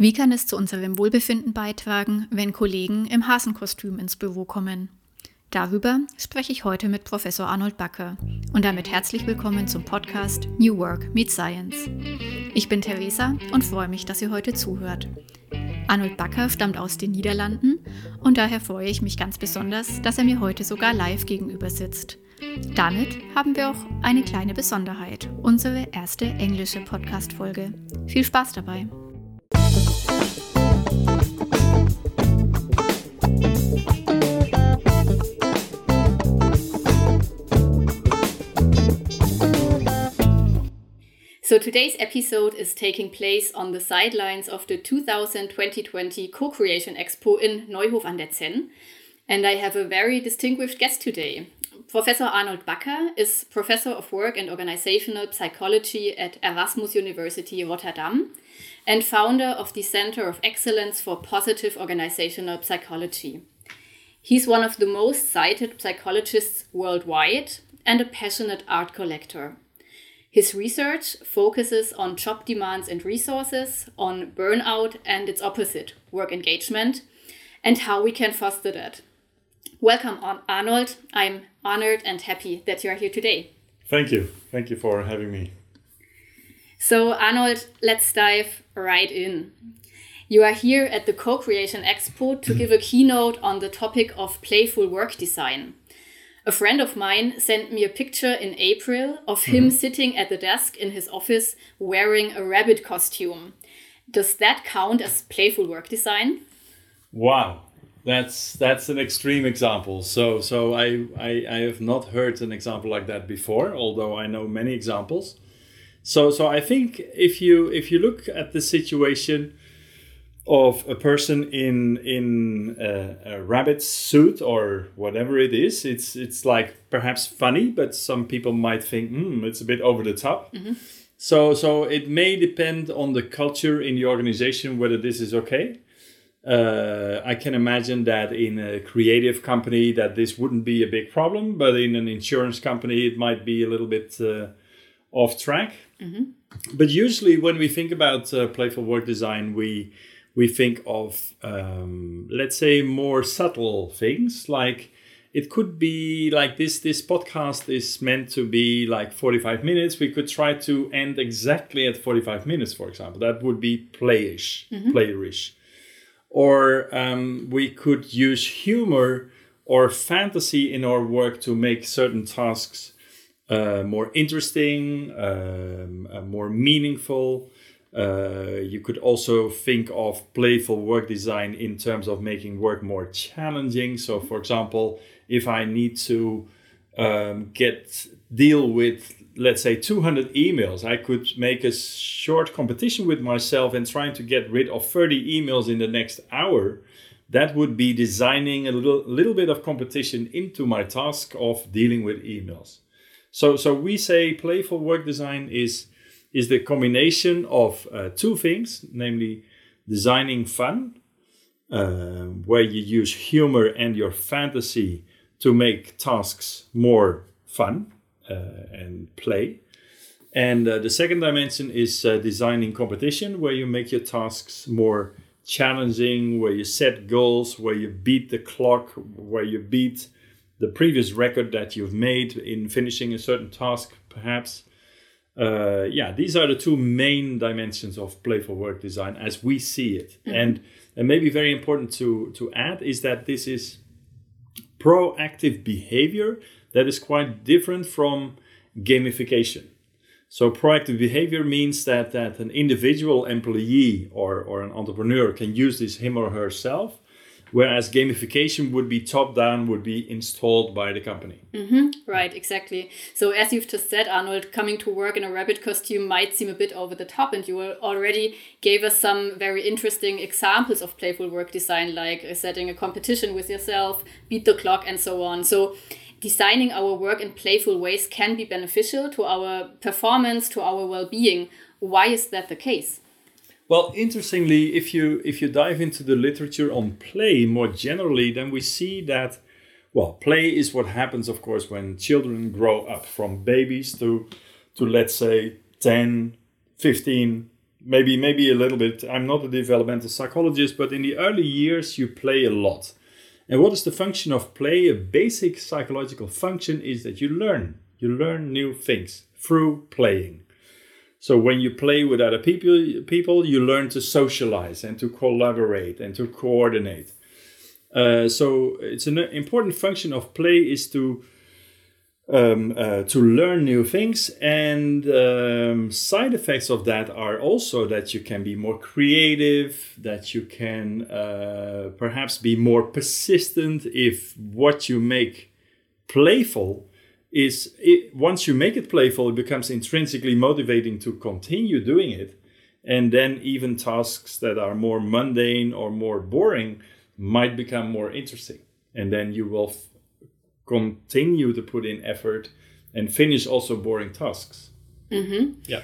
Wie kann es zu unserem Wohlbefinden beitragen, wenn Kollegen im Hasenkostüm ins Büro kommen? Darüber spreche ich heute mit Professor Arnold Backer und damit herzlich willkommen zum Podcast New Work Meet Science. Ich bin Theresa und freue mich, dass ihr heute zuhört. Arnold Backer stammt aus den Niederlanden und daher freue ich mich ganz besonders, dass er mir heute sogar live gegenüber sitzt. Damit haben wir auch eine kleine Besonderheit, unsere erste englische Podcast-Folge. Viel Spaß dabei! So today's episode is taking place on the sidelines of the 2020 Co-Creation Expo in Neuhof an der Zenn. And I have a very distinguished guest today. Professor Arnold Bakker is Professor of Work and Organizational Psychology at Erasmus University Rotterdam and founder of the Center of Excellence for Positive Organizational Psychology. He's one of the most cited psychologists worldwide and a passionate art collector. His research focuses on job demands and resources, on burnout and its opposite, work engagement, and how we can foster that. Welcome, Arnold. I'm honored and happy that you are here today. Thank you. Thank you for having me. So, Arnold, let's dive right in. You are here at the Co Creation Expo to give a keynote on the topic of playful work design. A friend of mine sent me a picture in April of him mm sitting at the desk in his office wearing a rabbit costume. Does that count as playful work design? Wow, that's that's an extreme example. So so I, I I have not heard an example like that before, although I know many examples. So so I think if you if you look at the situation of a person in in a, a, rabbit suit or whatever it is. It's it's like perhaps funny, but some people might think, hmm, it's a bit over the top. Mm-hmm. So so it may depend on the culture in the organization whether this is okay. Uh, I can imagine that in a creative company that this wouldn't be a big problem, but in an insurance company it might be a little bit uh, off track. Mm-hmm. But usually when we think about uh, playful work design, we we think of, um, let's say, more subtle things. Like it could be like this this podcast is meant to be like 45 minutes. We could try to end exactly at 45 minutes for example. That would be playish mm-hmm. playerish or um, we could use humor or fantasy in our work to make certain tasks uh, more interesting um, uh, more meaningful uh, you could also think of playful work design in terms of making work more challenging. So, for example, if I need to um, get deal with let's say 200 emails i could make a short competition with myself and trying to get rid of 30 emails in the next hour. That would be designing a little, little bit of competition into my task of dealing with emails. So so we say playful work design is is the combination of uh, two things, namely designing fun, uh, where you use humor and your fantasy to make tasks more fun uh, and play. And uh, the second dimension is uh, designing competition, where you make your tasks more challenging, where you set goals, where you beat the clock, where you beat the previous record that you've made in finishing a certain task, perhaps uh, yeah, these are the two main dimensions of playful work design as we see it. Mm-hmm. And, and maybe very important to, to add is that this is proactive behavior that is quite different from gamification. So proactive behavior means that, that an individual employee or, or an entrepreneur can use this him or herself whereas gamification would be top down would be installed by the company. Mm-hmm. right exactly. So as you've just said arnold coming to work in a rabbit costume might seem a bit over the top and you already gave us some very interesting examples of playful work design like setting a competition with yourself beat the clock and so on. So designing our work in playful ways can be beneficial to our performance to our well-being. Why is that the case well, interestingly, if you if you dive into the literature on play more generally, then we see that well, play is what happens, of course, when children grow up from babies to to let's say 10, 15, maybe maybe a little bit. I'm not a developmental psychologist, but in the early years you play a lot. And what is the function of play? A basic psychological function is that you learn. You learn new things through playing. So when you play with other people, people you learn to socialize and to collaborate and to coordinate. Uh, so it's an important function of play is to um, uh, to learn new things, and um, side effects of that are also that you can be more creative, that you can uh, perhaps be more persistent if what you make playful is it, once you make it playful, it becomes intrinsically motivating to continue doing it. And then even tasks that are more mundane or more boring might become more interesting. And then you will f- continue to put in effort and finish also boring tasks. Mm-hmm. Yeah.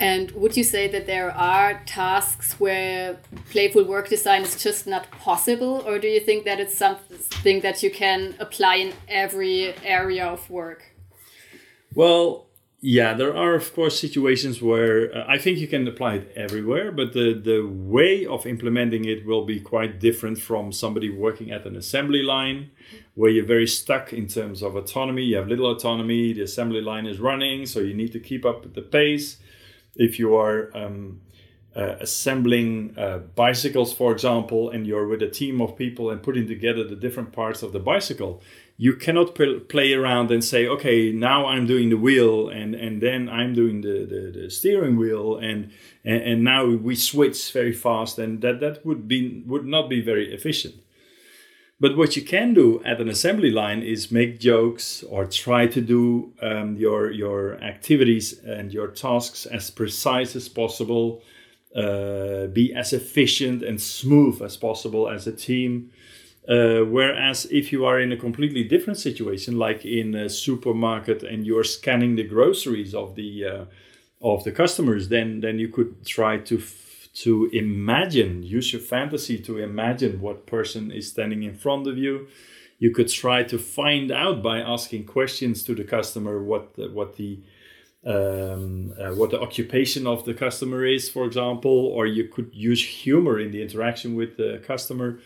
And would you say that there are tasks where playful work design is just not possible, or do you think that it's something that you can apply in every area of work? Well, yeah, there are of course situations where uh, I think you can apply it everywhere, but the the way of implementing it will be quite different from somebody working at an assembly line, where you're very stuck in terms of autonomy. You have little autonomy. The assembly line is running, so you need to keep up with the pace if you are um, uh, assembling uh, bicycles, for example, and you're with a team of people and putting together the different parts of the bicycle, you cannot play around and say, okay, now I'm doing the wheel and, and then I'm doing the, the, the steering wheel and, and, and now we switch very fast and that, that would be would not be very efficient. But what you can do at an assembly line is make jokes or try to do um, your your activities and your tasks as precise as possible, uh, be as efficient and smooth as possible as a team. Uh, whereas if you are in a completely different situation, like in a supermarket and you're scanning the groceries of the uh, of the customers, then then you could try to to imagine, use your fantasy to imagine what person is standing in front of you. You could try to find out by asking questions to the customer what the, what the um, uh, what the occupation of the customer is, for example, or you could use humor in the interaction with the customer.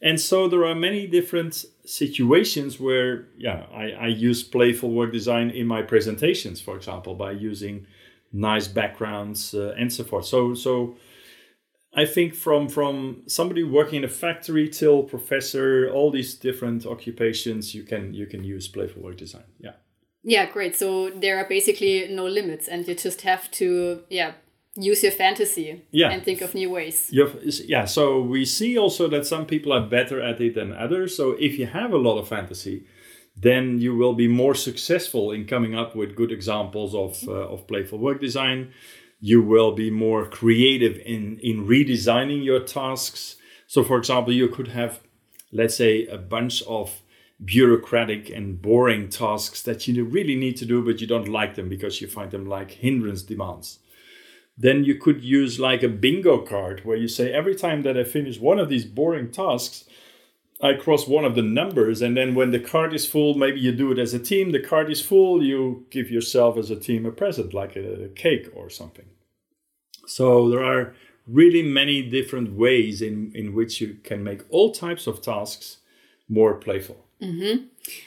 And so there are many different situations where, yeah, I, I use playful work design in my presentations, for example, by using nice backgrounds uh, and so forth. So, so I think from from somebody working in a factory till professor, all these different occupations, you can you can use playful work design. Yeah. Yeah, great. So there are basically no limits, and you just have to yeah use your fantasy yeah. and think of new ways. yeah. So we see also that some people are better at it than others. So if you have a lot of fantasy, then you will be more successful in coming up with good examples of uh, of playful work design you will be more creative in, in redesigning your tasks. So, for example, you could have, let's say, a bunch of bureaucratic and boring tasks that you really need to do, but you don't like them because you find them like hindrance demands. Then you could use like a bingo card where you say, every time that I finish one of these boring tasks, I cross one of the numbers, and then when the card is full, maybe you do it as a team. The card is full, you give yourself as a team a present, like a, cake or something. So there are really many different ways in, in which you can make all types of tasks more playful. Mm-hmm.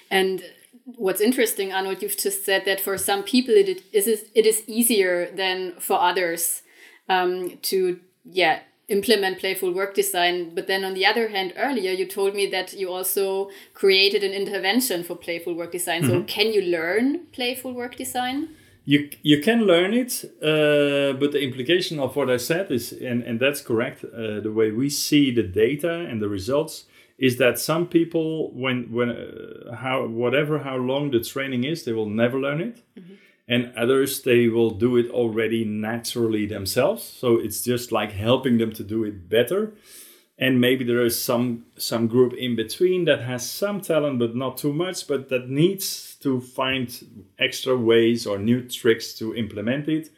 And what's interesting, Arnold, you've just said that for some people it is it is easier than for others um, to yeah implement playful work design. But then on the other hand, earlier you told me that you also created an intervention for playful work design. Mm -hmm. So can you learn playful work design? You, you can learn it, uh, but the implication of what I said is, and, and that's correct, uh, the way we see the data and the results is that some people, when, when uh, how, whatever how long the training is, they will never learn it. Mm -hmm and others they will do it already naturally themselves. So it's just like helping them to do it better. And maybe there is some some group in between that has some talent but not too much but that needs to find extra ways or new tricks to implement it.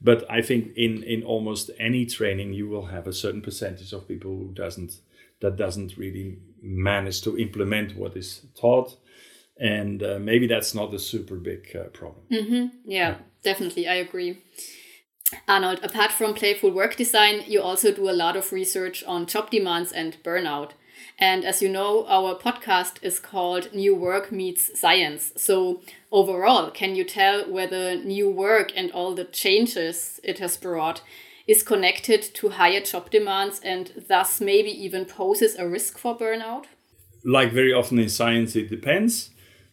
But i think in in almost any training you will have a certain percentage of people who doesn't that doesn't really manage to implement what is taught and uh, maybe that's not a super big uh, problem mm-hmm. yeah, yeah, definitely i agree Arnold, apart from playful work design, you also do a lot of research on job demands and burnout. And as you know, our podcast is called New Work Meets Science. So, overall, can you tell whether new work and all the changes it has brought is connected to higher job demands and thus maybe even poses a risk for burnout? Like very often in science, it depends.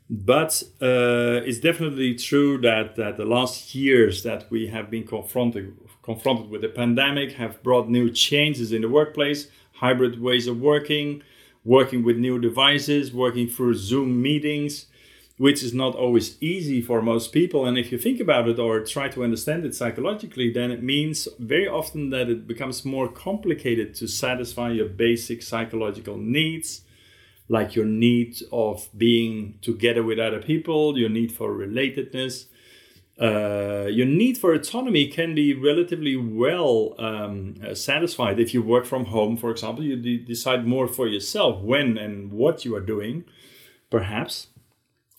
But uh, it's definitely true that, that the last years that we have been confronted confronted with the pandemic have brought new changes in the workplace, hybrid ways of working, working with new devices, working through Zoom meetings, which is not always easy for most people. And if you think about it or try to understand it psychologically, then it means very often that it becomes more complicated to satisfy your basic psychological needs like your need of being together with other people, your need for relatedness. Uh, your need for autonomy can be relatively well um, uh, satisfied if you work from home, for example. You de- decide more for yourself when and what you are doing, perhaps.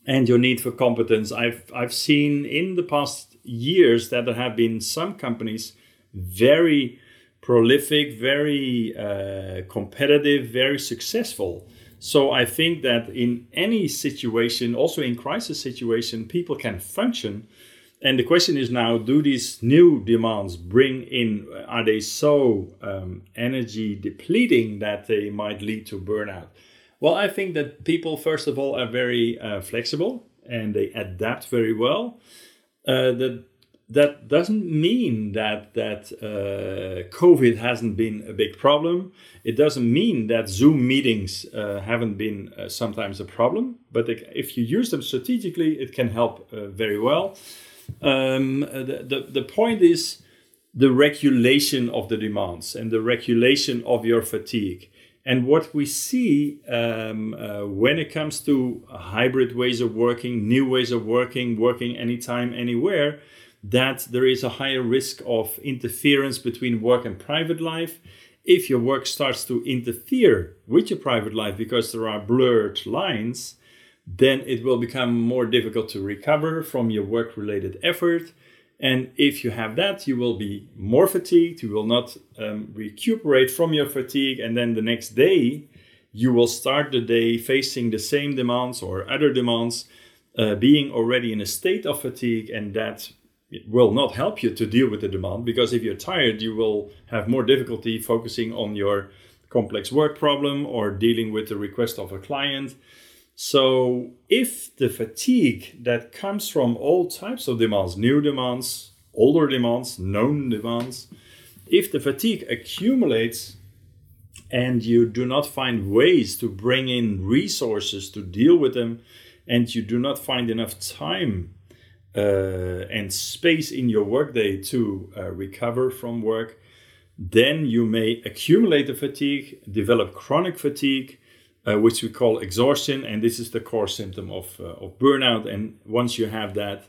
And your need for competence. I've, I've seen in the past years that there have been some companies very prolific, very uh, competitive, very successful so I think that in any situation, also in crisis situation, people can function. And the question is now: Do these new demands bring in? Are they so um, energy depleting that they might lead to burnout? Well, I think that people, first of all, are very uh, flexible and they adapt very well. Uh, that that doesn't mean that that uh, COVID hasn't been a big problem. It doesn't mean that Zoom meetings uh, haven't been uh, sometimes a problem. But if you use them strategically, it can help uh, very well. Um, the, the, the point is the regulation of the demands and the regulation of your fatigue. And what we see um, uh, when it comes to hybrid ways of working, new ways of working, working anytime, anywhere that there is a higher risk of interference between work and private life. If your work starts to interfere with your private life because there are blurred lines, then it will become more difficult to recover from your work related effort. And if you have that, you will be more fatigued, you will not um, recuperate from your fatigue, and then the next day, you will start the day facing the same demands or other demands, uh, being already in a state of fatigue, and that it will not help you to deal with the demand because if you're tired, you will have more difficulty focusing on your complex work problem or dealing with the request of a client. So, if the fatigue that comes from all types of demands, new demands, older demands, known demands, if the fatigue accumulates and you do not find ways to bring in resources to deal with them, and you do not find enough time and space in your workday to uh, recover from work, then you may accumulate the fatigue, develop chronic fatigue, uh, which we call exhaustion, and this is the core symptom of, uh, of burnout. And once you have that,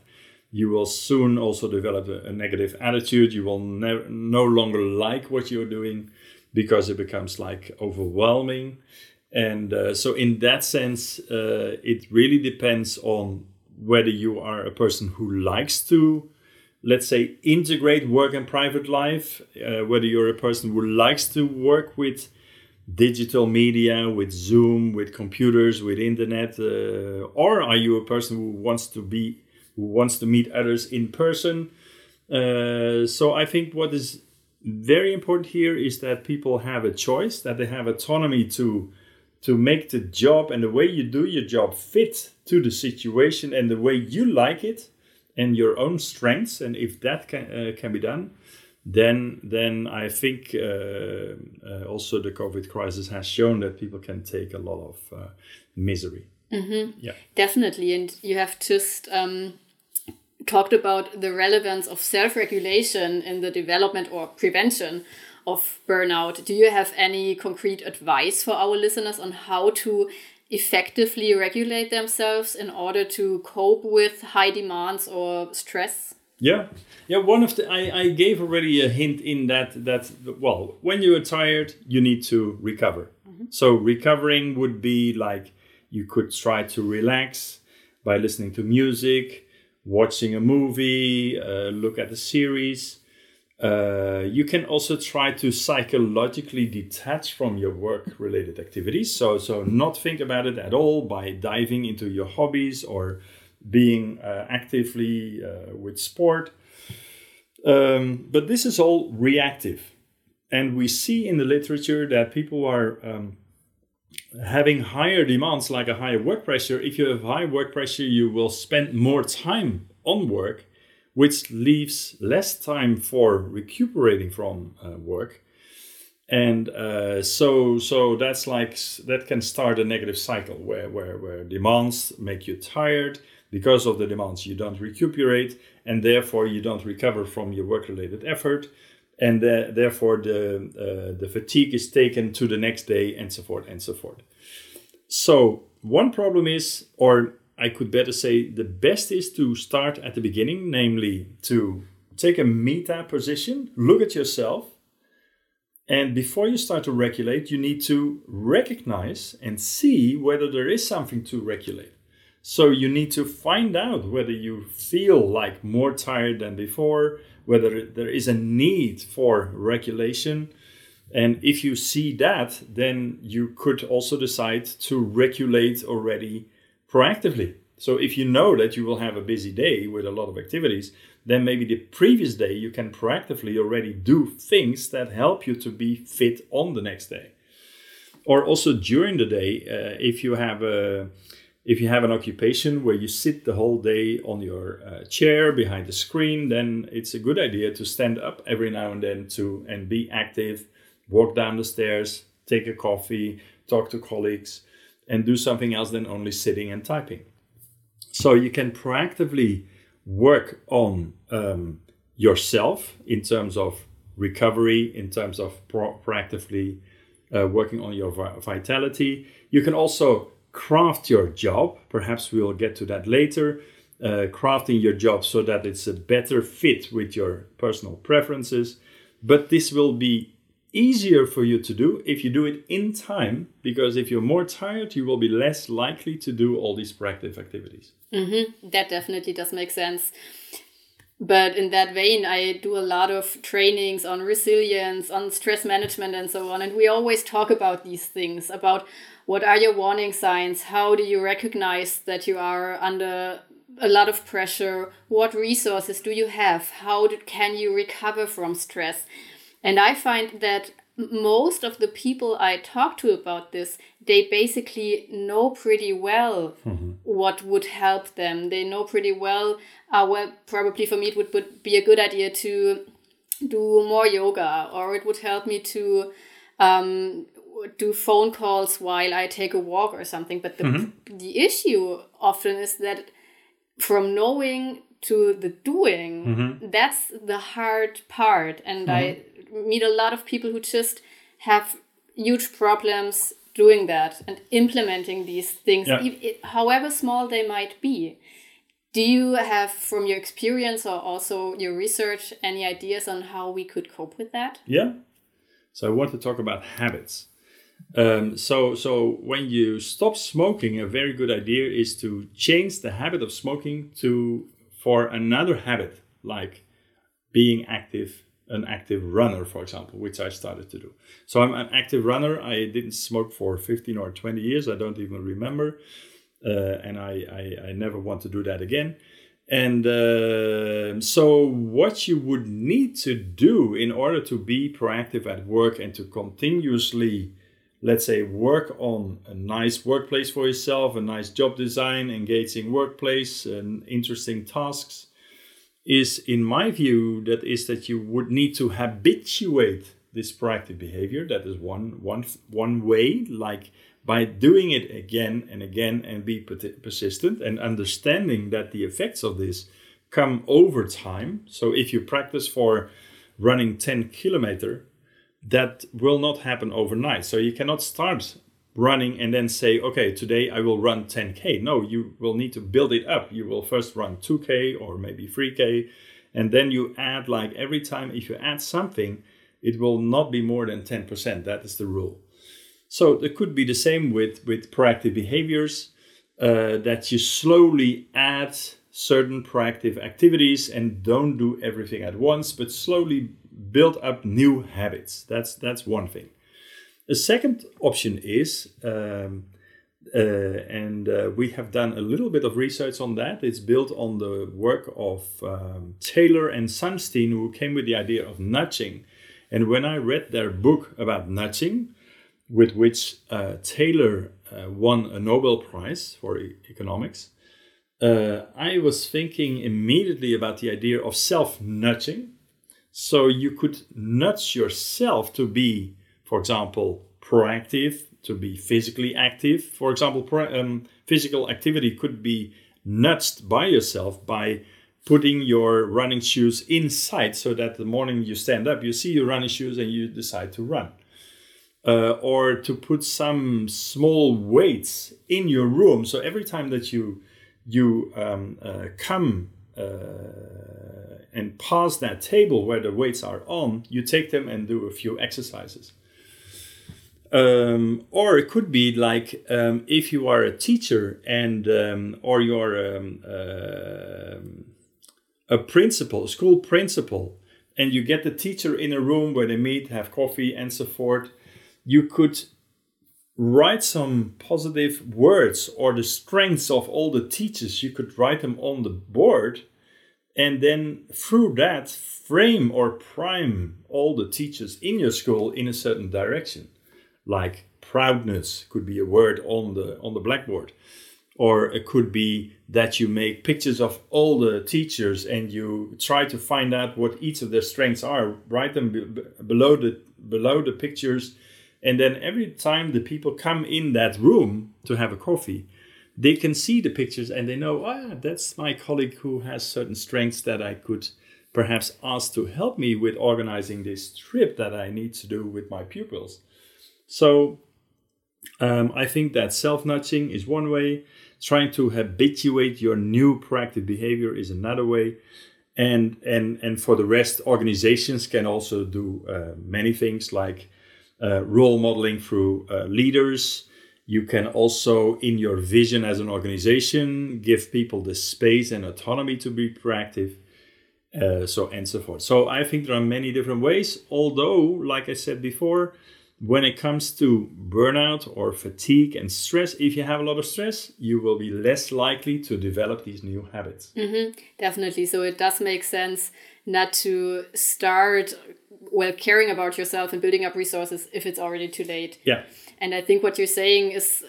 you will soon also develop a, a negative attitude. You will ne- no longer like what you're doing because it becomes like overwhelming. And uh, so, in that sense, uh, it really depends on whether you are a person who likes to let's say integrate work and private life uh, whether you're a person who likes to work with digital media with zoom with computers with internet uh, or are you a person who wants to be who wants to meet others in person? Uh, so i think what is very important here is that people have a choice that they have autonomy to to make the job and the way you do your job fit to the situation and the way you like it and your own strengths. And if that can uh, can be done then then i think uh, uh, also the covid crisis has shown that people can take a lot of uh, misery. Mm-hmm. yeah. Definitely. And you have just um, talked about the relevance of self-regulation in the development or prevention of burnout. Do you have any concrete advice for our listeners on how to effectively regulate themselves in order to cope with high demands or stress? Yeah, yeah. One of the I, I gave already a hint in that that well, when you are tired, you need to recover. Mm -hmm. So recovering would be like you could try to relax by listening to music, watching a movie, uh, look at a series, Uh, you can also try to psychologically detach from your work related activities. So, so not think about it at all by diving into your hobbies or being uh, actively uh, with sport. Um, but this is all reactive. And we see in the literature that people are um, having higher demands, like a higher work pressure. If you have high work pressure, you will spend more time on work, which leaves less time for recuperating from uh, work. And uh, so, so that's like that can start a negative cycle where, where, where demands make you tired, because of the demands, you don't recuperate, and therefore you don't recover from your work-related effort, and therefore the uh, the fatigue is taken to the next day, and so forth and so forth. So one problem is, or I could better say, the best is to start at the beginning, namely to take a meta position, look at yourself, and before you start to regulate, you need to recognize and see whether there is something to regulate. So you need to find out whether you feel like more tired than before, whether there is a need for regulation. And if you see that, then you could also decide to regulate already proactively. So if you know that you will have a busy day with a lot of activities, then maybe the previous day you can proactively already do things that help you to be fit on the next day. Or also during the day, uh, if you have a if you have an occupation where you sit the whole day on your uh, chair behind the screen, then it's a good idea to stand up every now and then to and be active, walk down the stairs, take a coffee, talk to colleagues, and do something else than only sitting and typing. So you can proactively work on um, yourself in terms of recovery, in terms of pro- proactively uh, working on your vitality. You can also craft your job. Perhaps we'll get to that later. Uh, crafting your job so that it's a better fit with your personal preferences. But this will be easier for you to do if you do it in time, because if you're more tired, you will be less likely to do all these proactive activities. Mm-hmm. That definitely does make sense. But in that vein, I do a lot of trainings on resilience, on stress management, and so on. And we always talk about these things about what are your warning signs? How do you recognize that you are under a lot of pressure? What resources do you have? How do, can you recover from stress? And I find that most of the people I talk to about this, they basically know pretty well mm-hmm. what would help them. They know pretty well, uh, well, probably for me, it would, would be a good idea to do more yoga, or it would help me to um, do phone calls while I take a walk or something. But the, mm-hmm. the issue often is that from knowing to the doing, mm-hmm. that's the hard part. And mm-hmm. I meet a lot of people who just have huge problems doing that and implementing these things, yeah. however small they might be. Do you have, from your experience or also your research, any ideas on how we could cope with that? Yeah. So I want to talk about habits. Um, so, so when you stop smoking, a very good idea is to change the habit of smoking to for another habit, like being active, an active runner, for example, which I started to do. So I'm an active runner. I didn't smoke for 15 or 20 years. I don't even remember, uh, and I, I, I never want to do that again. And uh, so, what you would need to do in order to be proactive at work and to continuously let's say work on a nice workplace for yourself a nice job design engaging workplace and interesting tasks is in my view that is that you would need to habituate this proactive behavior that is one one one way like by doing it again and again and be persistent and understanding that the effects of this come over time so if you practice for running 10 kilometer that will not happen overnight. So you cannot start running and then say, okay, today I will run 10K. No, you will need to build it up. You will first run 2K or maybe 3K. And then you add, like every time, if you add something, it will not be more than 10%. That is the rule. So it could be the same with, with proactive behaviors uh, that you slowly add certain proactive activities and don't do everything at once, but slowly build up new habits. That's that's one thing. A second option is, um, uh, and uh, we have done a little bit of research on that. It's built on the work of um, Thaler and Sunstein, who came with the idea of nudging. And when I read their book about nudging, with which uh, Thaler uh, won a Nobel Prize for e- economics, uh, I was thinking immediately about the idea of self nudging. So you could nudge yourself to be, for example, proactive, to be physically active. For example, pro- um, physical activity could be nudged by yourself by putting your running shoes inside so that the morning you stand up, you see your running shoes and you decide to run. Uh, or to put some small weights in your room. So every time that you you um, uh, come uh, and pass that table where the weights are on, you take them and do a few exercises. Um, or it could be like um, if you are a teacher and um, or you're um, uh, a principal, school principal, and you get the teacher in a room where they meet, have coffee, and so forth. You could write some positive words or the strengths of all the teachers. You could write them on the board, and then through that frame or prime all the teachers in your school in a certain direction like proudness could be a word on the on the blackboard. Or it could be that you make pictures of all the teachers and you try to find out what each of their strengths are. Write them below the below the pictures. And then every time the people come in that room to have a coffee they can see the pictures and they know ah that's my colleague who has certain strengths that i could perhaps ask to help me with organizing this trip that i need to do with my pupils so um, I think that self nudging is one way. Trying to habituate your new proactive behavior is another way. And, and, and for the rest, organizations can also do uh, many things like uh, role modeling through uh, leaders. You can also, in your vision as an organization, give people the space and autonomy to be proactive. Uh, so and so forth. So I think there are many different ways. Although, like I said before, when it comes to burnout or fatigue and stress, if you have a lot of stress, you will be less likely to develop these new habits. Mm-hmm, definitely. So it does make sense not to start well caring about yourself and building up resources if it's already too late. Yeah. And I think what you're saying is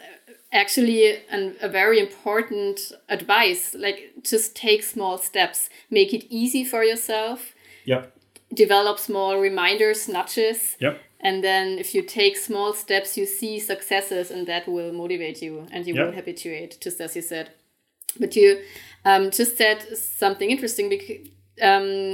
actually an, a very important advice. Like just take small steps, make it easy for yourself. Yep. Develop small reminders, nudges. Yep and then if you take small steps you see successes and that will motivate you and you yep. will habituate just as you said but you um, just said something interesting because, um,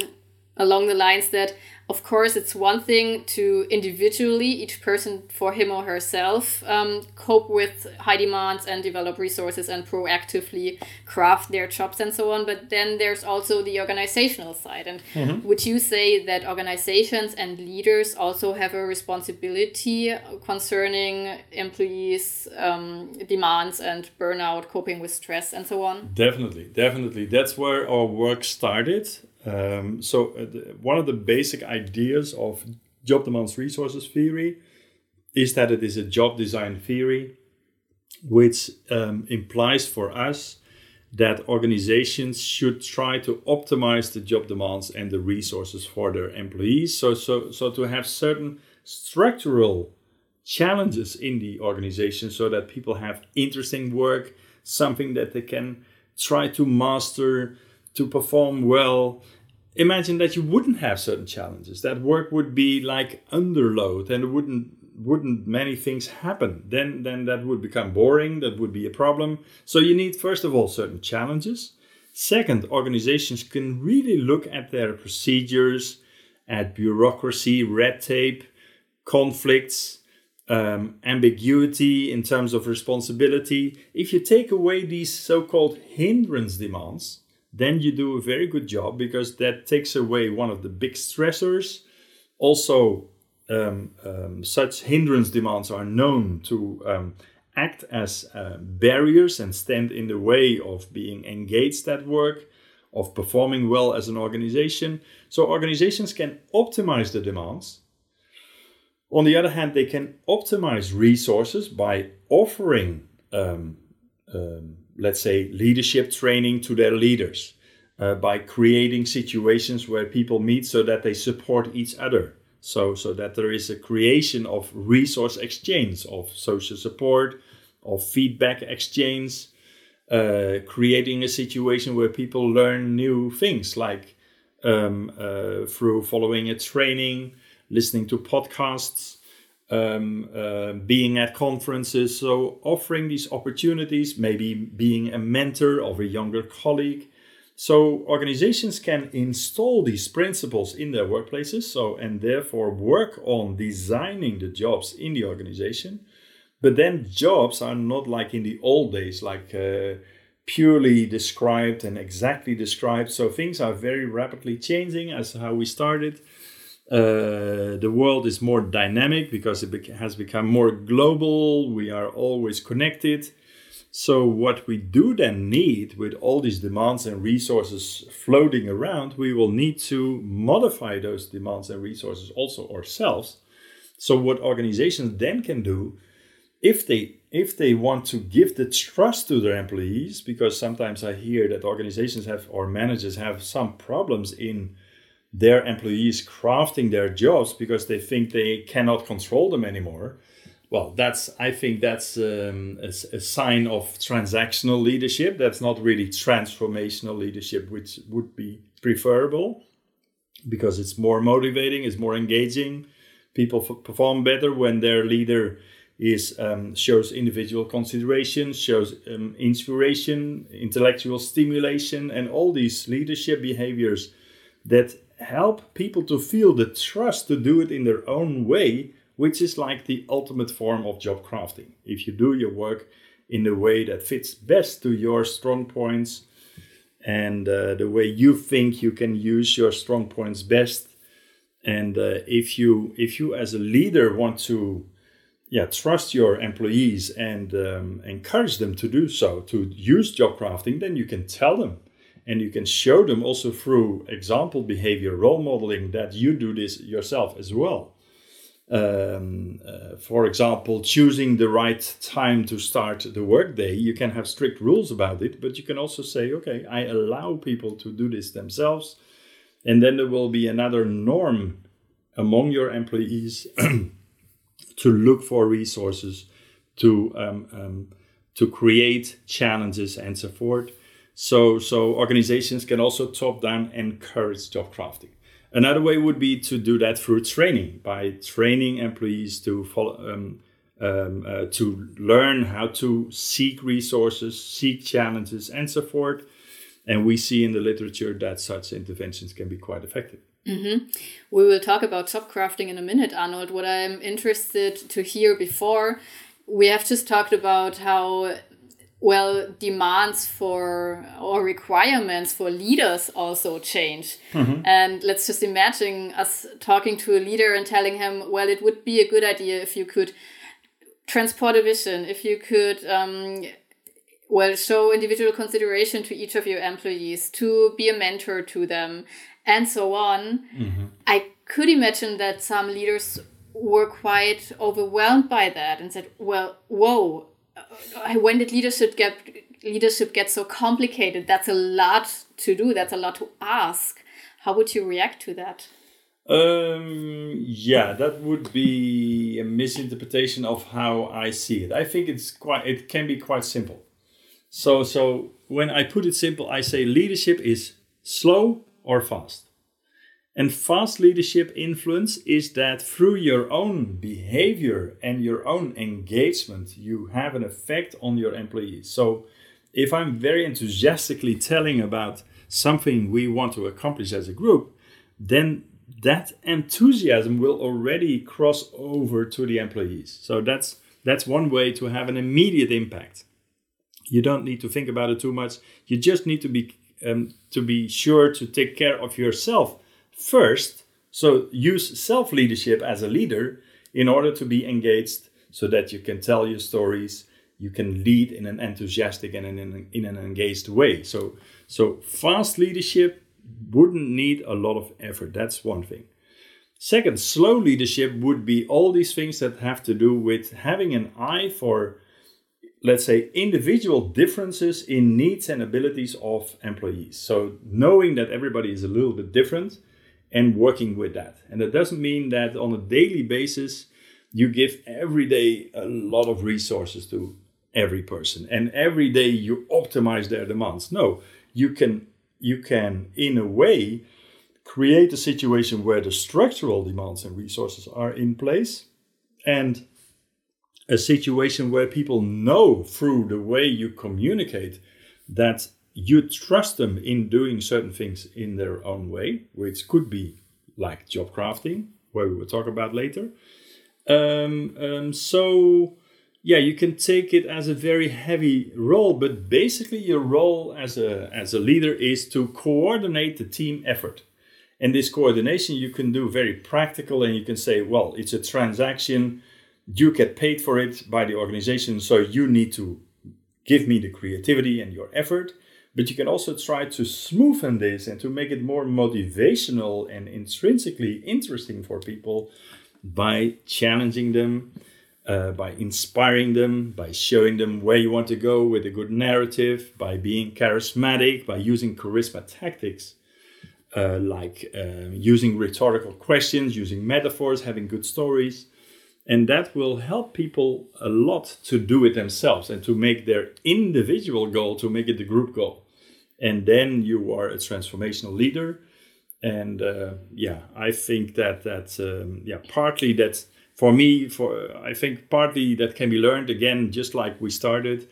along the lines that of course, it's one thing to individually, each person for him or herself, um, cope with high demands and develop resources and proactively craft their jobs and so on. But then there's also the organizational side. And mm-hmm. would you say that organizations and leaders also have a responsibility concerning employees' um, demands and burnout, coping with stress, and so on? Definitely, definitely. That's where our work started. Um, so uh, the, one of the basic ideas of job demands resources theory is that it is a job design theory, which um, implies for us that organizations should try to optimize the job demands and the resources for their employees. So, so, so to have certain structural challenges in the organization so that people have interesting work, something that they can try to master, to perform well, imagine that you wouldn't have certain challenges. That work would be like underload and wouldn't wouldn't many things happen. Then then that would become boring that would be a problem. So you need first of all certain challenges. Second organizations can really look at their procedures at bureaucracy red tape conflicts um, ambiguity in terms of responsibility. If you take away these so-called hindrance demands then you do a very good job because that takes away one of the big stressors. Also, um, um, such hindrance demands are known to um, act as uh, barriers and stand in the way of being engaged at work of performing well as an organization. So organizations can optimize the demands. On the other hand, they can optimize resources by offering, um, um, let's say, leadership training to their leaders, uh, by creating situations where people meet so that they support each other. So, so that there is a creation of resource exchange, of social support, of feedback exchange, uh, creating a situation where people learn new things like um, uh, through following a training, listening to podcasts, um, uh, being at conferences. So, offering these opportunities, maybe being a mentor of a younger colleague. So, organizations can install these principles in their workplaces, so and therefore work on designing the jobs in the organization but then jobs are not like in the old days, like uh, purely described and exactly described. So things are very rapidly changing as how we started. Uh, the world is more dynamic because it has become more global. We are always connected. So, what we do then need with all these demands and resources floating around, we will need to modify those demands and resources also ourselves. So, what organizations then can do if they if they want to give the trust to their employees because sometimes i hear that organizations have or managers have some problems in their employees crafting their jobs because they think they cannot control them anymore. Well that's i think that's um, a, a, sign of transactional leadership. That's not really transformational leadership which would be preferable because it's more motivating it's more engaging. People f- perform better when their leader is um, shows individual consideration, shows um, inspiration, intellectual stimulation, and all these leadership behaviors that help people to feel the trust to do it in their own way, which is like the ultimate form of job crafting. If you do your work in the way that fits best to your strong points and uh, the way you think you can use your strong points best and uh, if you if you as a leader want to yeah, trust your employees and um, encourage them to do so, to use job crafting, then you can tell them and you can show them also through example behavior, role modeling that you do this yourself as well. Um, uh, for example, choosing the right time to start the workday, you can have strict rules about it, but you can also say, okay, I allow people to do this themselves. And then there will be another norm among your employees to look for resources, to um, um, to create challenges and so forth. So so organizations can also top down encourage job crafting. Another way would be to do that through training by training employees to follow. Um, um, uh, to learn how to seek resources, seek challenges, and so forth. And we see in the literature that such interventions can be quite effective. Mm-hmm. We will talk about job crafting in a minute, Arnold. What I'm interested to hear before, we have just talked about how well demands for or requirements for leaders also change mm-hmm. and let's just imagine us talking to a leader and telling him well it would be a good idea if you could transport a vision if you could um, well show individual consideration to each of your employees to be a mentor to them and so on. Mm-hmm. I could imagine that some leaders were quite overwhelmed by that and said, "Well, whoa, when did leadership get leadership get so complicated? That's a lot to do. That's a lot to ask." How would you react to that? Um, yeah, that would be a misinterpretation of how I see it. I think it's quite it can be quite simple. So so when I put it simple, I say leadership is slow or fast. And fast leadership influence is that through your own behavior and your own engagement, you have an effect on your employees. So, if I'm very enthusiastically telling about something we want to accomplish as a group, then that enthusiasm will already cross over to the employees. So that's that's one way to have an immediate impact. You don't need to think about it too much. You just need to be um, to be sure to take care of yourself first. So use self leadership as a leader in order to be engaged so that you can tell your stories you can lead in an enthusiastic and in an, in an engaged way. So, so fast leadership wouldn't need a lot of effort. That's one thing. Second, slow leadership would be all these things that have to do with having an eye for, let's say, individual differences in needs and abilities of employees. So, knowing that everybody is a little bit different and working with that. And that doesn't mean that on a daily basis, you give every day a lot of resources to every person and every day you optimize their demands. No, you can you can in a way create a situation where the structural demands and resources are in place and a situation where people know through the way you communicate that you trust them in doing certain things in their own way, which could be like job crafting, where we will talk about later. Um, um, so, yeah, you can take it as a very heavy role, but basically your role as a as a leader is to coordinate the team effort. And this coordination you can do very practical and you can say, well, it's a transaction, you get paid for it by the organization, so you need to give me the creativity and your effort. But you can also try to smoothen this and to make it more motivational and intrinsically interesting for people by challenging them, uh, by inspiring them, by showing them where you want to go with a good narrative, by being charismatic, by using charisma tactics uh, like uh, using rhetorical questions, using metaphors, having good stories. And that will help people a lot to do it themselves and to make their individual goal to make it the group goal. And then you are a transformational leader. And uh, yeah, I think that that um, yeah partly that for me for I think partly that can be learned again just like we started.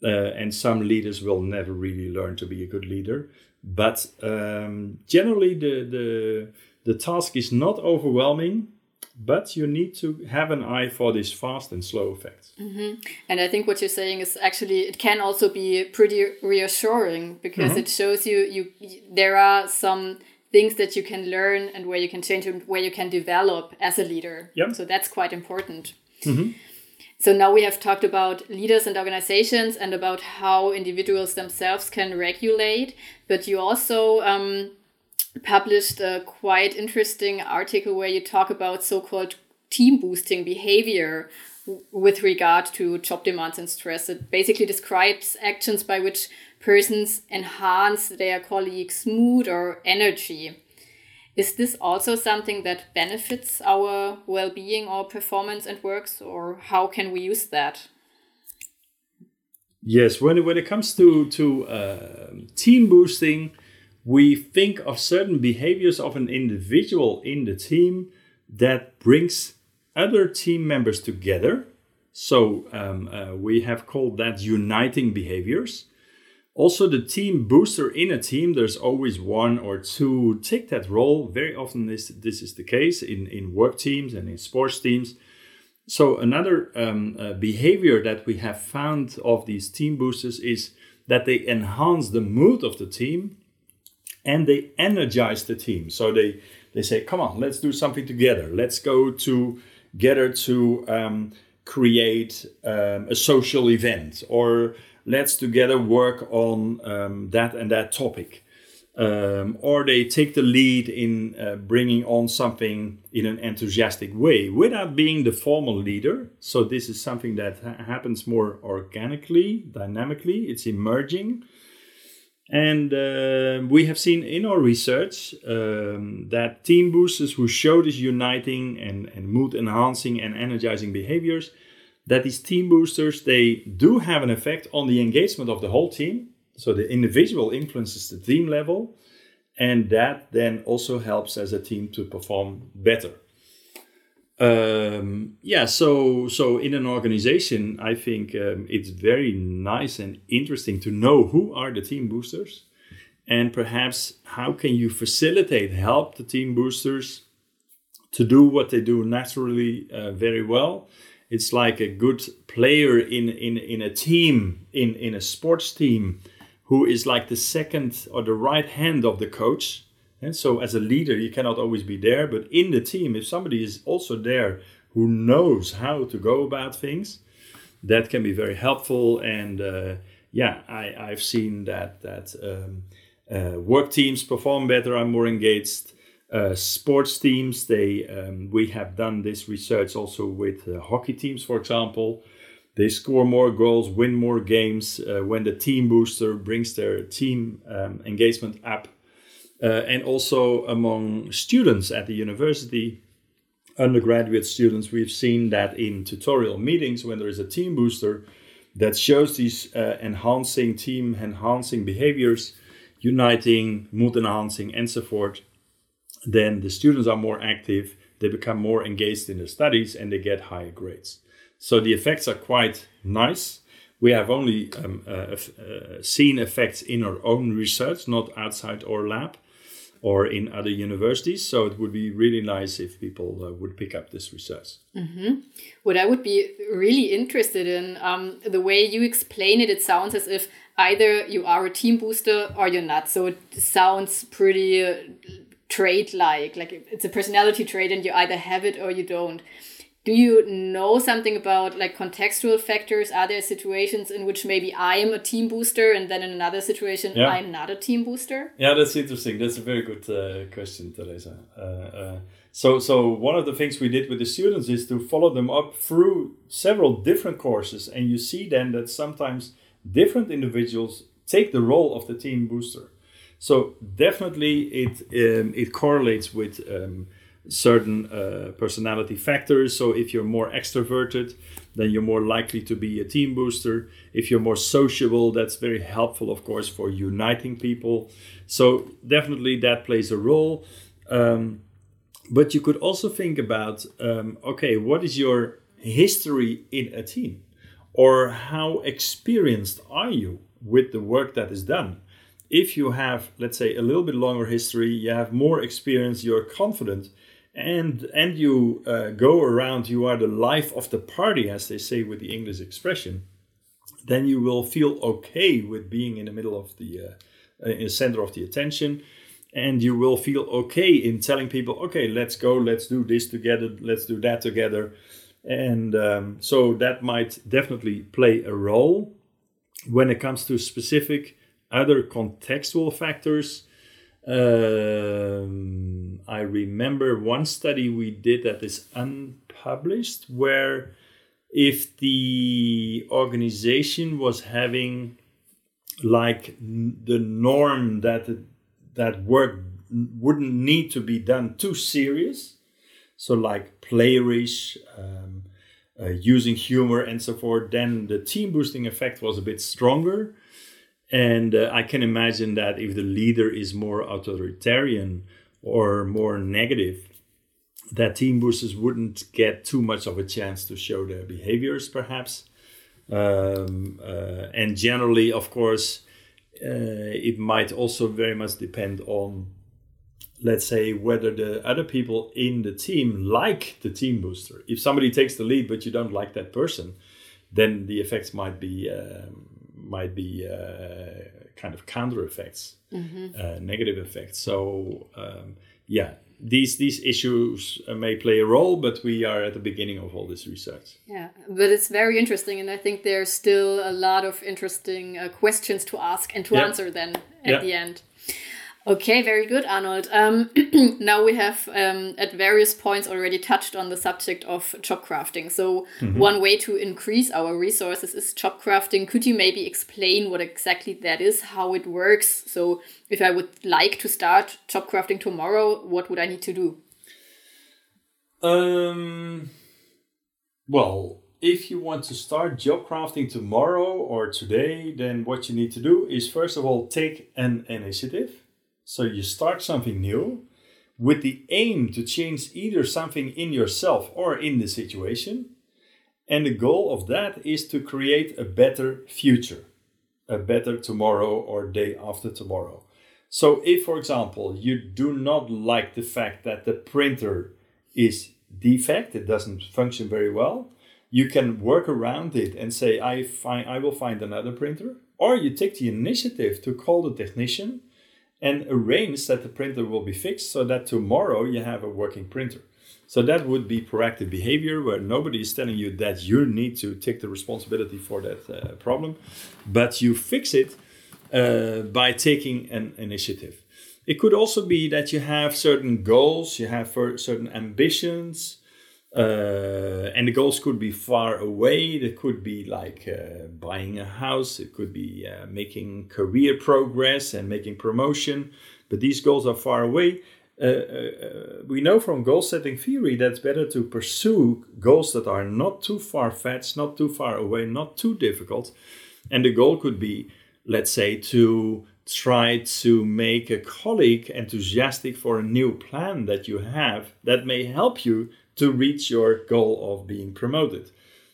Uh, and some leaders will never really learn to be a good leader but um, generally, the, the, the task is not overwhelming, but you need to have an eye for these fast and slow effects. Mm -hmm. And I think what you're saying is actually it can also be pretty reassuring because mm -hmm. it shows you you there are some things that you can learn and where you can change and where you can develop as a leader. Yep. So that's quite important. Mm -hmm. So now we have talked about leaders and organizations and about how individuals themselves can regulate, but you also um, published a quite interesting article where you talk about so-called team boosting behavior with regard to job demands and stress. It basically describes actions by which persons enhance their colleagues' mood or energy. Is this also something that benefits our well being or performance and works, or how can we use that? Yes, when it, when it comes to, to uh, team boosting, we think of certain behaviors of an individual in the team that brings other team members together. So um, uh, we have called that uniting behaviors. Also, the team booster in a team, there's always one or two take that role. Very often, this, this is the case in, in work teams and in sports teams. So, another um, uh, behavior that we have found of these team boosters is that they enhance the mood of the team and they energize the team. So, they, they say, Come on, let's do something together. Let's go together to um, create um, a social event or let's together work on um, that and that topic. Um, or they take the lead in uh, bringing on something in an enthusiastic way without being the formal leader. So, this is something that ha- happens more organically, dynamically, it's emerging. And uh, we have seen in our research um, that team boosters who show this uniting and, and mood enhancing and energizing behaviors that these team boosters they do have an effect on the engagement of the whole team. So the individual influences the team level and that then also helps as a team to perform better um, yeah so so in an organization i think um, it's very nice and interesting to know who are the team boosters and perhaps how can you facilitate help the team boosters to do what they do naturally uh, very well. It's like a good player in in in a team in in a sports team who is like the second or the right hand of the coach and so as a leader you cannot always be there but in the team if somebody is also there who knows how to go about things that can be very helpful. And uh, yeah, I, I've seen that that um, uh, work teams perform better, are more engaged. Uh, sports teams, they um, we have done this research also with uh, hockey teams, for example. They score more goals, win more games uh, when the team booster brings their team um, engagement up. Uh, and also among students at the university, undergraduate students, we've seen that in tutorial meetings when there is a team booster that shows these uh, enhancing team enhancing behaviors, uniting, mood enhancing, and so forth, then the students are more active, they become more engaged in their studies, and they get higher grades. So the effects are quite nice. We have only um, uh, uh, seen effects in our own research, not outside our lab or in other universities. So it would be really nice if people uh, would pick up this research. Mm-hmm. What I would be really interested in, um, the way you explain it, it sounds as if either you are a team booster or you're not. So it sounds pretty uh, trait like, like it's a personality trait and you either have it or you don't do you know something about like contextual factors? Are there situations in which maybe i am a team booster and then in another situation yeah. i'm not a team booster? Yeah that's interesting. That's a very good uh, question Theresa. Uh, uh, so so one of the things we did with the students is to follow them up through several different courses and you see then that sometimes different individuals take the role of the team booster. So definitely it um, it correlates with um, certain uh, personality factors. So if you're more extroverted, then you're more likely to be a team booster. If you're more sociable, that's very helpful, of course, for uniting people. So definitely that plays a role. Um, but you could also think about um, okay, what is your history in a team? Or how experienced are you with the work that is done? If you have, let's say, a little bit longer history, you have more experience, you're confident, and and you uh, go around you are the life of the party as they say with the english expression. Then you will feel okay with being in the middle of the uh, in the center of the attention. And you will feel okay in telling people okay let's go let's do this together let's do that together. And um, so that might definitely play a role. When it comes to specific other contextual factors um, I remember one study we did that is unpublished where if the organization was having like the norm that that work wouldn't need to be done too serious so like playerish um, uh, using humor and so forth then the team boosting effect was a bit stronger and uh, I can imagine that if the leader is more authoritarian or more negative, that team boosters wouldn't get too much of a chance to show their behaviors, perhaps. Um, uh, and generally, of course, uh, it might also very much depend on, let's say, whether the other people in the team like the team booster. If somebody takes the lead but you don't like that person, then the effects might be um, might be uh, kind of counter effects, mm-hmm. uh, negative effects. So um, yeah, these these issues uh, may play a role, but we are at the beginning of all this research. Yeah, but it's very interesting, and I think there's still a lot of interesting uh, questions to ask and to yeah. answer then at yeah. the end. Okay, very good, Arnold. Um, now we have um, at various points already touched on the subject of job crafting. So, mm -hmm. one way to increase our resources is job crafting. Could you maybe explain what exactly that is, how it works? So, if I would like to start job crafting tomorrow, what would I need to do? Um, well, if you want to start job crafting tomorrow or today, then what you need to do is first of all take an initiative so you start something new with the aim to change either something in yourself or in the situation. And the goal of that is to create a better future, a better tomorrow or day after tomorrow. So, if, for example, you do not like the fact that the printer is defect, it doesn't function very well, you can work around it and say, I, find, I will find another printer. Or you take the initiative to call the technician and arrange that the printer will be fixed so that tomorrow you have a working printer. So that would be proactive behavior where nobody is telling you that you need to take the responsibility for that uh, problem, but you fix it uh, by taking an initiative. It could also be that you have certain goals, you have certain ambitions, uh, and the goals could be far away. They could be like uh, buying a house, it could be uh, making career progress and making promotion, but these goals are far away uh, uh, we know from goal setting theory that it's better to pursue goals that are not too far fetched, not too far away, not too difficult. And the goal could be, let's say, to try to make a colleague enthusiastic for a new plan that you have that may help you to reach your goal of being promoted.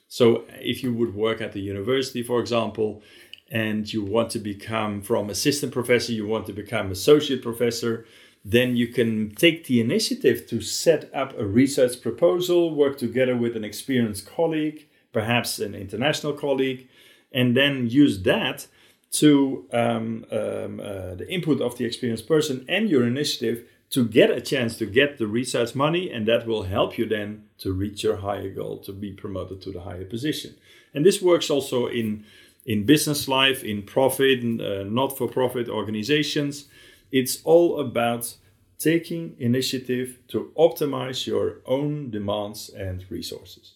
So, if you would work at the university, for example, and you want to become from assistant professor, you want to become associate professor, then you can take the initiative to set up a research proposal, work together with an experienced colleague, perhaps an international colleague, and then use that to um, um, uh, the input of the experienced person and your initiative to get a chance to get the research money, and that will help you then to reach your higher goal to be promoted to the higher position. And this works also in in business life, in profit, uh, not for profit organizations. It's all about taking initiative to optimize your own demands and resources.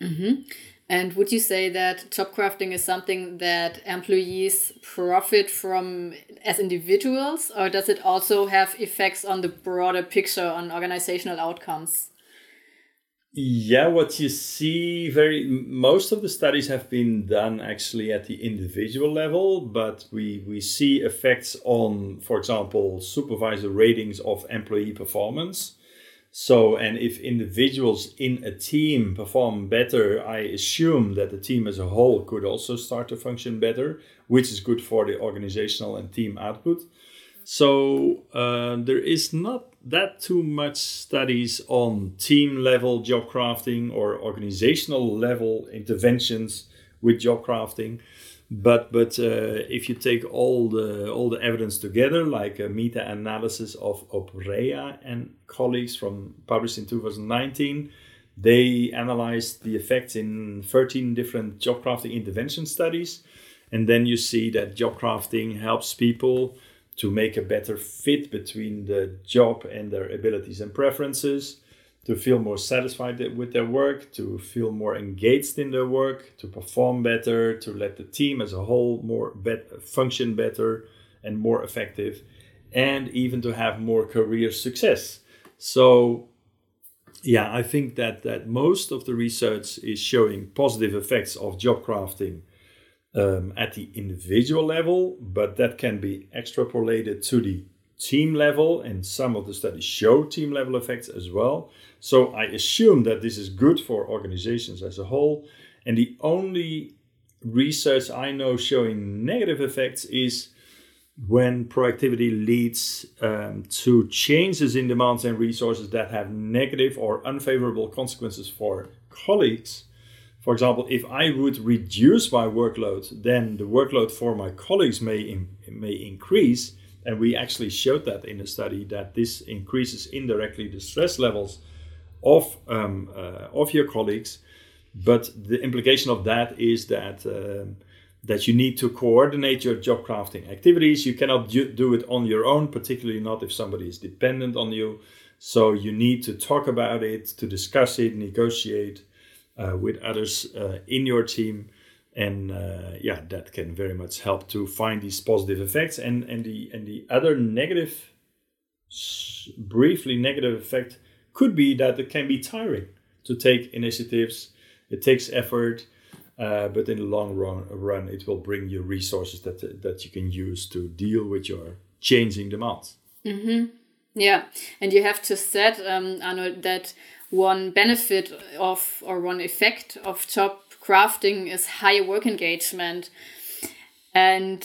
Mm-hmm. And would you say that job crafting is something that employees profit from as individuals, or does it also have effects on the broader picture on organizational outcomes? Yeah, what you see very most of the studies have been done actually at the individual level, but we we see effects on, for example, supervisor ratings of employee performance. So, and if individuals in a team perform better, I assume that the team as a whole could also start to function better, which is good for the organizational and team output. So uh, there is not that too much studies on team level job crafting or organizational level interventions with job crafting. But but uh, if you take all the all the evidence together, like a meta-analysis of Oprea and colleagues from published in 2019, they analyzed the effects in 13 different job crafting intervention studies, and then you see that job crafting helps people to make a better fit between the job and their abilities and preferences, to feel more satisfied with their work, to feel more engaged in their work, to perform better, to let the team as a whole more bet- function better and more effective, and even to have more career success. So, yeah, I think that that most of the research is showing positive effects of job crafting um, at the individual level, but that can be extrapolated to the team level, and some of the studies show team level effects as well. So I assume that this is good for organizations as a whole. And the only research I know showing negative effects is when productivity leads um, to changes in demands and resources that have negative or unfavorable consequences for colleagues for example, if I would reduce my workload, then the workload for my colleagues may in, may increase, and we actually showed that in a study that this increases indirectly the stress levels of um, uh, of your colleagues. But the implication of that is that um, that you need to coordinate your job crafting activities. You cannot do it on your own, particularly not if somebody is dependent on you. So you need to talk about it, to discuss it, negotiate uh, with others uh, in your team and uh, yeah that can very much help to find these positive effects. And and the and the other negative briefly negative effect could be that it can be tiring to take initiatives. It takes effort uh, but in the long run, run it will bring you resources that that you can use to deal with your changing demands. Mm-hmm. yeah. And you have to set um, Arnold, that one benefit of or one effect of job crafting is higher work engagement. And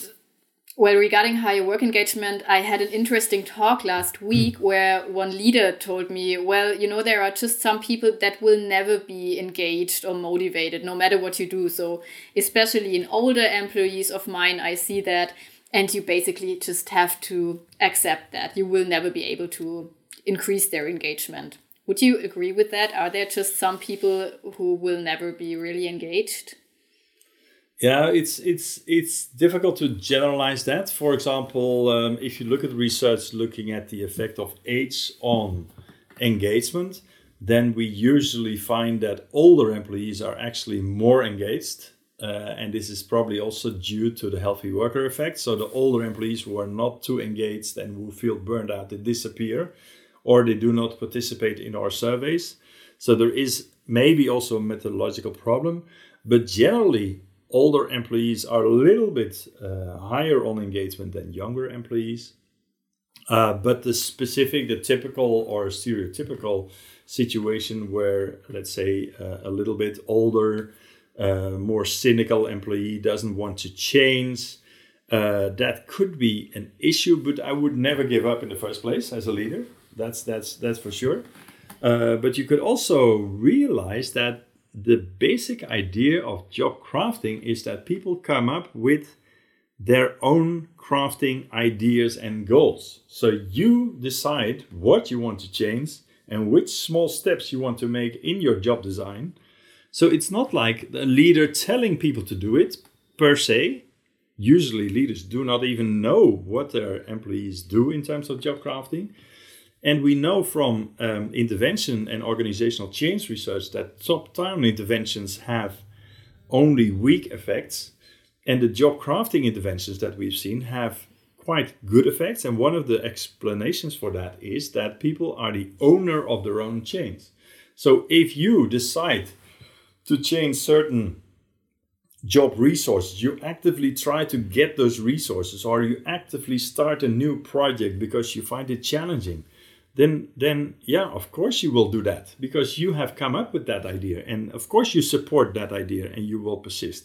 well, regarding higher work engagement, I had an interesting talk last week mm. where one leader told me, well, you know, there are just some people that will never be engaged or motivated no matter what you do. So, especially in older employees of mine, I see that. And you basically just have to accept that you will never be able to increase their engagement Would you agree with that? Are there just some people who will never be really engaged? Yeah, it's it's it's difficult to generalize that. For example, um, if you look at research looking at the effect of age on engagement, then we usually find that older employees are actually more engaged. Uh, and this is probably also due to the healthy worker effect. So the older employees who are not too engaged and who feel burned out, they disappear or they do not participate in our surveys. So there is maybe also a methodological problem, but generally older employees are a little bit uh, higher on engagement than younger employees. Uh, but the specific, the typical or stereotypical situation where, let's say, uh, a little bit older, uh, more cynical employee doesn't want to change, uh, that could be an issue. But I would never give up in the first place as a leader. That's that's that's for sure. Uh, but you could also realize that the basic idea of job crafting is that people come up with their own crafting ideas and goals. So you decide what you want to change and which small steps you want to make in your job design. So it's not like a leader telling people to do it per se. Usually, leaders do not even know what their employees do in terms of job crafting. And we know from um, intervention and organizational change research that top down interventions have only weak effects. And the job crafting interventions that we've seen have quite good effects. And one of the explanations for that is that people are the owner of their own change. So if you decide to change certain job resources, you actively try to get those resources, or you actively start a new project because you find it challenging then then yeah of course you will do that because you have come up with that idea and of course you support that idea and you will persist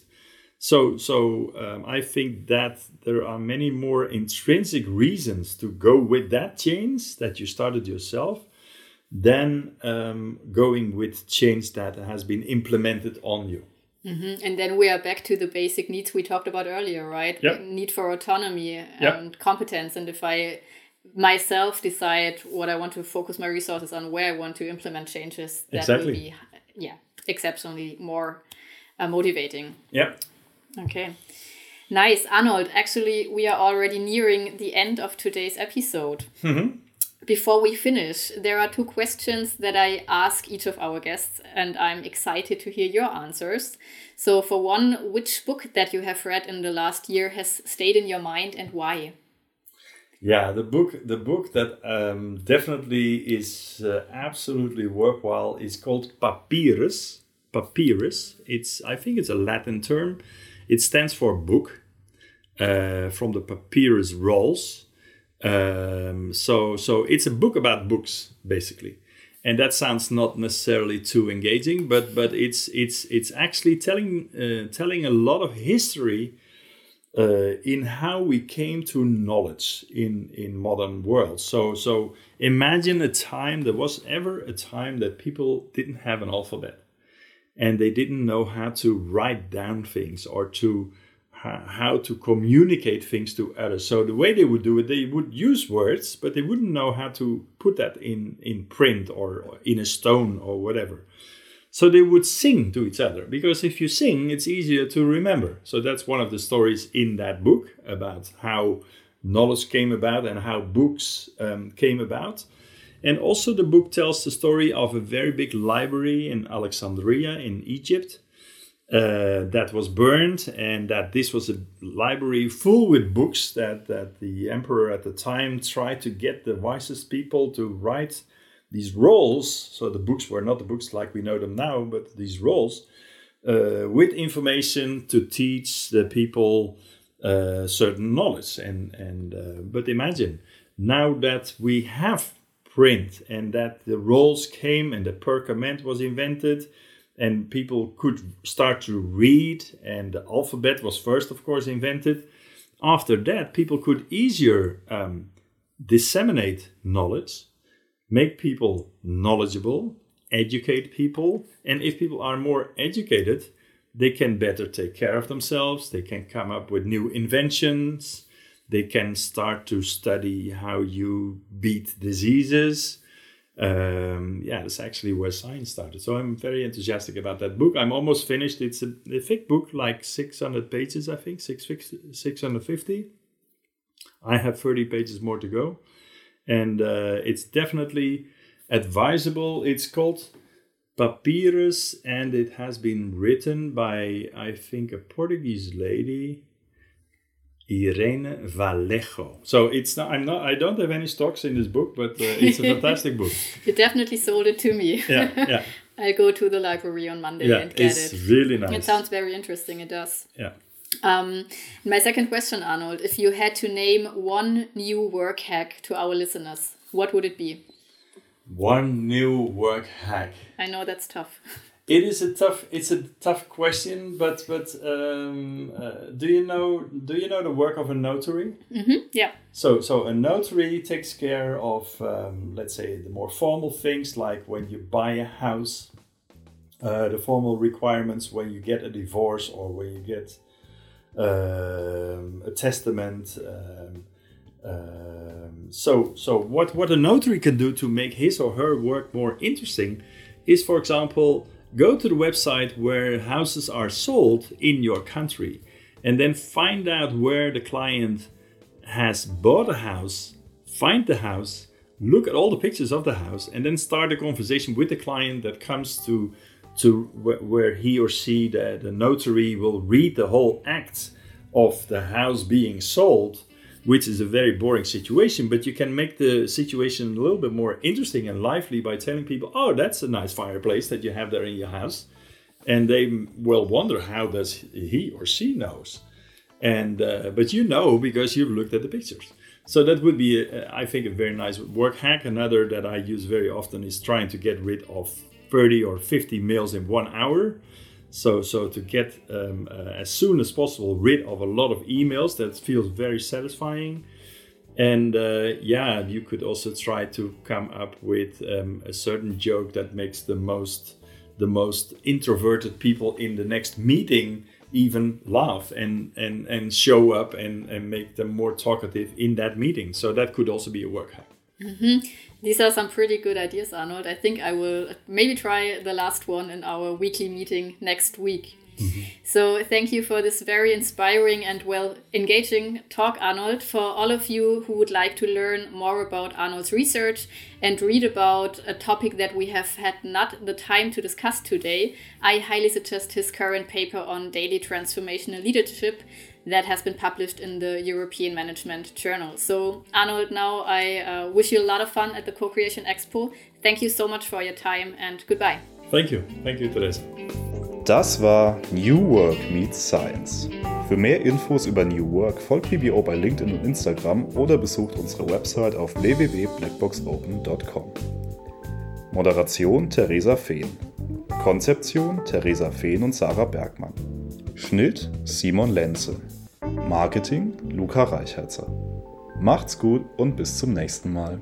so so um, i think that there are many more intrinsic reasons to go with that change that you started yourself than um, going with change that has been implemented on you Mm-hmm. And then we are back to the basic needs we talked about earlier, right? Yep. Need for autonomy and Yep. competence. And if I myself decide what I want to focus my resources on, where I want to implement changes, that Exactly. will be, yeah, exceptionally more uh, motivating. yeah Okay. Nice. Arnold, actually, we are already nearing the end of today's episode. Before we finish, there are two questions that I ask each of our guests, and I'm excited to hear your answers. So, for one, which book that you have read in the last year has stayed in your mind and why? Yeah, the book the book that um, definitely is uh, absolutely worthwhile is called Papyrus. Papyrus. It's I think it's a Latin term. It stands for book uh, from the papyrus rolls. Um, so so it's a book about books basically, and that sounds not necessarily too engaging, but but it's it's it's actually telling uh, telling a lot of history uh, in how we came to knowledge in in modern world. So so imagine a time there was ever a time that people didn't have an alphabet and they didn't know how to write down things or to ho- how to communicate things to others. So the way they would do it, they would use words, but they wouldn't know how to put that in in print or, or in a stone or whatever. So they would sing to each other because if you sing, it's easier to remember. So that's one of the stories in that book about how knowledge came about and how books um, came about. And also, the book tells the story of a very big library in Alexandria in Egypt uh, that was burned, and that this was a library full with books that, that the emperor at the time tried to get the wisest people to write these rolls. So the books were not the books like we know them now, but these rolls uh, with information to teach the people uh, certain knowledge. And and uh, but imagine now that we have print and that the rolls came and the perkament was invented and people could start to read and the alphabet was first of course invented after that people could easier um, disseminate knowledge make people knowledgeable educate people and if people are more educated they can better take care of themselves they can come up with new inventions they can start to study how you beat diseases um, yeah, that's actually where science started. So I'm very enthusiastic about that book. I'm almost finished. It's a, a thick book, like 600 pages, I think, 650. I have 30 pages more to go. And uh, it's definitely advisable. It's called Papyrus, and it has been written by, I think, a Portuguese lady Irene Vallejo. So it's not. I'm not. I don't have any stocks in this book, but uh, it's a fantastic book. You definitely sold it to me. Yeah, yeah. I'll go to the library on Monday yeah, and get it's it. really nice. It sounds very interesting. It does. Yeah. Um, my second question, Arnold, if you had to name one new work hack to our listeners, what would it be? One new work hack. I know that's tough. It is a tough. It's a tough question, but but um, uh, do you know do you know the work of a notary? Mm-hmm. Yeah. So so a notary takes care of um, let's say the more formal things like when you buy a house, uh, the formal requirements when you get a divorce or when you get um, a testament. Um, um, so so what what a notary can do to make his or her work more interesting is, for example go to the website where houses are sold in your country and then find out where the client has bought a house, find the house, look at all the pictures of the house, and then start a conversation with the client that comes to to where he or she, the, the notary, will read the whole act of the house being sold which is a very boring situation, but you can make the situation a little bit more interesting and lively by telling people, oh, that's a nice fireplace that you have there in your house. And they will wonder how does he or she knows. And uh, but you know because you've looked at the pictures. So that would be, a, I think, a very nice work hack. Another that I use very often is trying to get rid of 30 or 50 mails in one hour. So, so to get um, uh, as soon as possible rid of a lot of emails, that feels very satisfying. And uh, yeah, you could also try to come up with um, a certain joke that makes the most the most introverted people in the next meeting even laugh and and and show up and and make them more talkative in that meeting. So that could also be a work hack. Mm-hmm. These are some pretty good ideas, Arnold. I think I will maybe try the last one in our weekly meeting next week. Mm-hmm. So, thank you for this very inspiring and well engaging talk, Arnold. For all of you who would like to learn more about Arnold's research and read about a topic that we have had not the time to discuss today, I highly suggest his current paper on daily transformational leadership that has been published in the European Management Journal. So, Arnold, now I uh, wish you a lot of fun at the Co Creation Expo. Thank you so much for your time and goodbye. Thank you. Thank you, Teresa. Das war New Work Meets Science. Für mehr Infos über New Work folgt BBO bei LinkedIn und Instagram oder besucht unsere Website auf www.blackboxopen.com. Moderation Theresa Fehn. Konzeption Theresa Fehn und Sarah Bergmann. Schnitt Simon Lenze. Marketing Luca Reichherzer. Macht's gut und bis zum nächsten Mal.